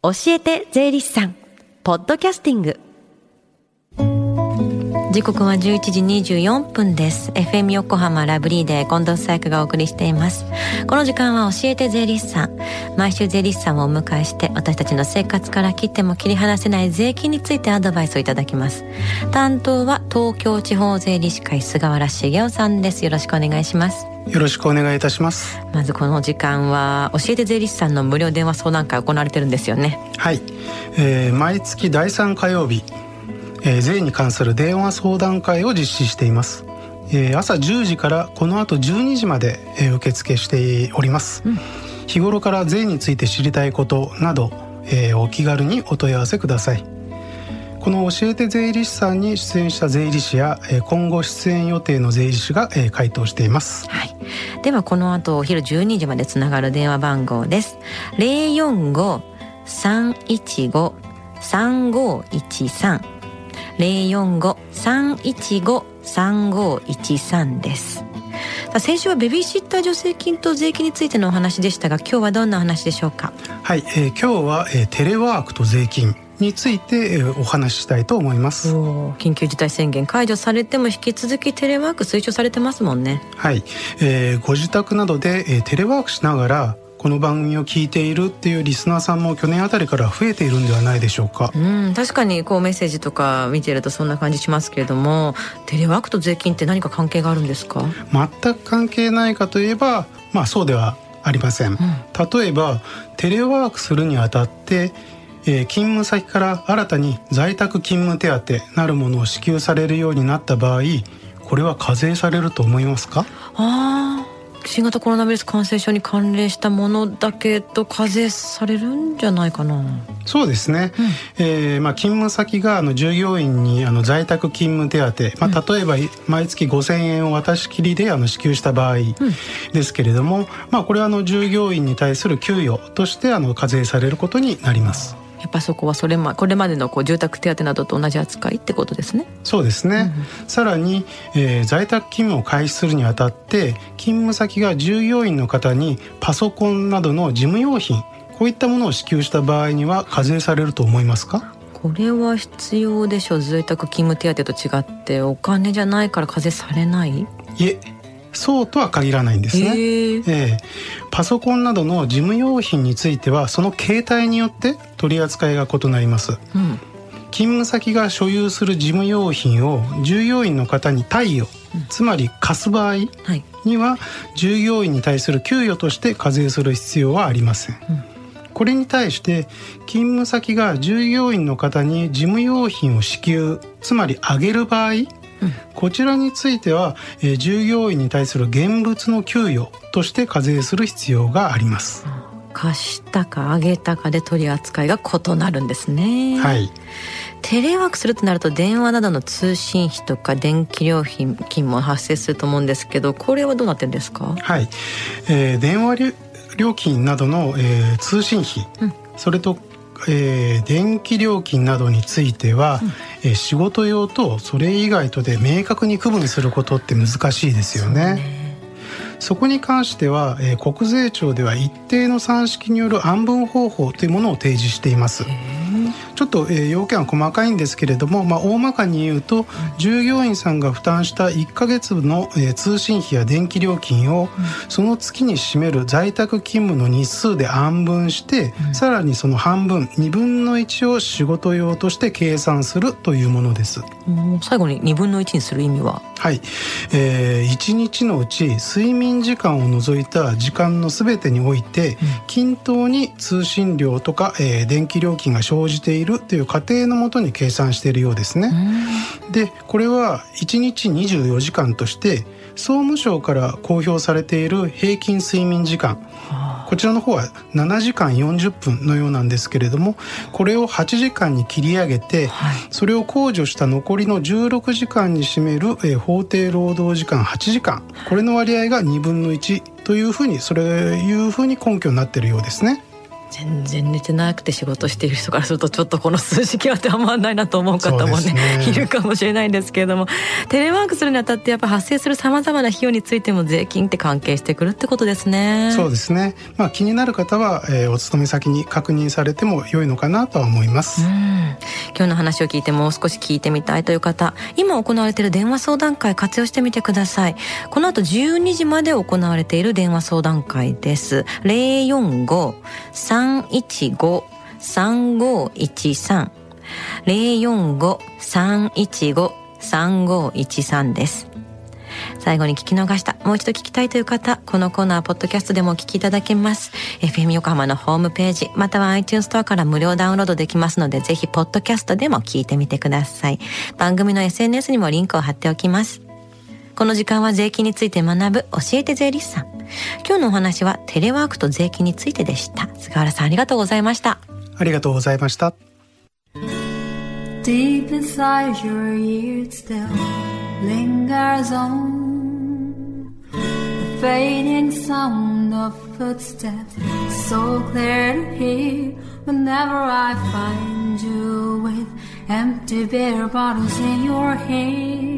教えて税理士さん。ポッドキャスティング。時刻は11時24分です。FM 横浜ラブリーで近藤紗友香がお送りしています。この時間は教えて税理士さん。毎週税理士さんをお迎えして私たちの生活から切っても切り離せない税金についてアドバイスをいただきます。担当は東京地方税理士会菅原茂雄さんです。よろしくお願いします。よろしくお願いいたします。まずこの時間は教えて税理士さんの無料電話相談会行われてるんですよね。はい、えー、毎月第3火曜日えー、税に関する電話相談会を実施しています、えー、朝10時からこの後12時まで、えー、受付しております、うん、日頃から税について知りたいことなど、えー、お気軽にお問い合わせください。この教えて税理士さんに出演した税理士や今後出演予定の税理士が回答しています、はい、ではこの後お昼12時までつながる電話番号です。045-315-3513零四五三一五三五一三です。先週はベビーシッター助成金と税金についてのお話でしたが今日はどんな話でしょうか？はい、えー、今日は、えー、テレワークと税金について、えー、お話ししたいと思います。緊急事態宣言解除されても引き続きテレワーク推奨されてますもんね。はい、えー、ご自宅などで、えー、テレワークしながらこの番組を聞いているっていうリスナーさんも去年あたりから増えているんではないでしょうか？うん、確かにこうメッセージとか見てるとそんな感じしますけれども、テレワークと税金って何か関係があるんですか？全く関係ないかといえば、まあそうではありません。うん、例えばテレワークするにあたって。えー、勤務先から新たに在宅勤務手当なるものを支給されるようになった場合これは課税されると思いますか？あ新型コロナウイルス感染症に関連したものだけど課税されるんじゃないかな。そうですね、うん、えー、まあ、勤務先があの従業員にあの在宅勤務手当、まあ、例えば毎月5,000円を渡し切りであの支給した場合ですけれども、うん、まあ、これはあの従業員に対する給与としてあの課税されることになります。やっぱそこはそれまこれまでのこう住宅手当などと同じ扱いってことですね。そうですね。うん、さらに、えー、在宅勤務を開始するにあたって勤務先が従業員の方にパソコンなどの事務用品こういったものを支給した場合には課税されると思いますか？これは必要でしょう在宅勤務手当と違ってお金じゃないから課税されない？いえそうとは限らないんですね。えー、パソコンなどの事務用品についてはその形態によって取り扱いが異なります。うん、勤務先が所有する事務用品を従業員の方に貸与、うん、つまり貸す場合には、従業員に対する給与として課税する必要はありません。うんこれに対して勤務先が従業員の方に事務用品を支給つまりあげる場合こちらについては、えー、従業員に対する現物の給与として課税する必要があります。貸したかあげたかで取り扱いが異なるんですね。はい。テレワークするとなると電話などの通信費とか電気料金も発生すると思うんですけどこれはどうなってんですか？はい、えー、電話料金などの、えー、通信費、うん、それとえー、電気料金などについては、うん、えー、仕事用とそれ以外とで明確に区分することって難しいですよね。そこに関しては、えー、国税庁では一定の算式による安分方法というものを提示しています。ちょっと、えー、要件は細かいんですけれども、まあ、大まかに言うと、従業員さんが負担した1か月の、えー、通信費や電気料金を、その月に占める在宅勤務の日数で安分して、さらにその半分2分の1を仕事用として計算するというものです。最後に2分の1にする意味は？はい、えー、1日のうち睡眠時間を除いた時間のすべてにおいて、均等に通信料とか、えー、電気料金が生じているという過程のもとに計算しているようですね。でこれは1日24時間として総務省から公表されている平均睡眠時間、こちらの方は7時間40分のようなんですけれどもこれを8時間に切り上げて、はい、それを控除した残りの16時間に占める、えー、法定労働時間8時間。これの割合が2分の1というふうにそれいうふうに根拠になっているようですね。全然寝てなくて仕事している人からするとちょっとこの数式は当てはまらないなと思う方もね、ね、いるかもしれないんですけれどもテレワークするにあたってやっぱ発生するさまざまな費用についても税金って関係してくるってことですね。そうですね、まあ、気になる方は、えー、お勤め先に確認されても良いのかなとは思います。今日の話を聞いてもう少し聞いてみたいという方今行われている電話相談会活用してみてください。この後12時まで行われている電話相談会です。045 315-3513 045-315-3513です最後に聞き逃した、もう一度聞きたいという方、このコーナー、ポッドキャストでもお聞きいただけます。FM 横浜のホームページ、または iTunes ストアから無料ダウンロードできますので、ぜひ、ポッドキャストでも聞いてみてください。番組の SNS にもリンクを貼っておきます。この時間は税金について学ぶ教えて税理士さん。今日のお話はテレワークと税金についてでした。菅原さんありがとうございました。ありがとうございました。Deep inside your ears still lingers on the fading sound of footsteps so clear to hear whenever I find you with empty beer bottles in your hand.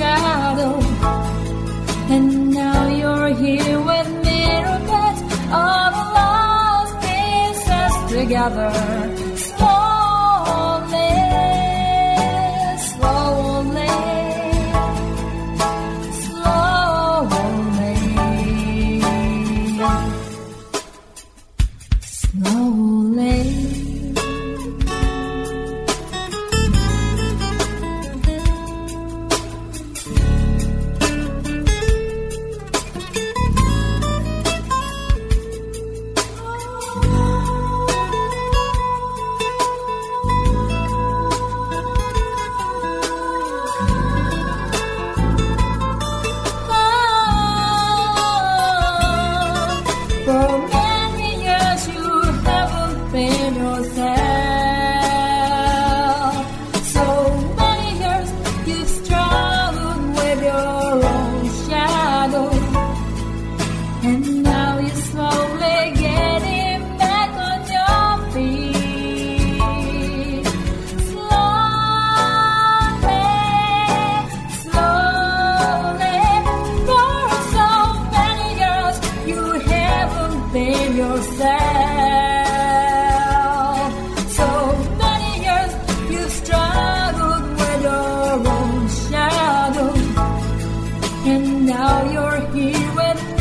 Shadow, and now you're here with mirror beds, all the lost pieces together. now you're here with me.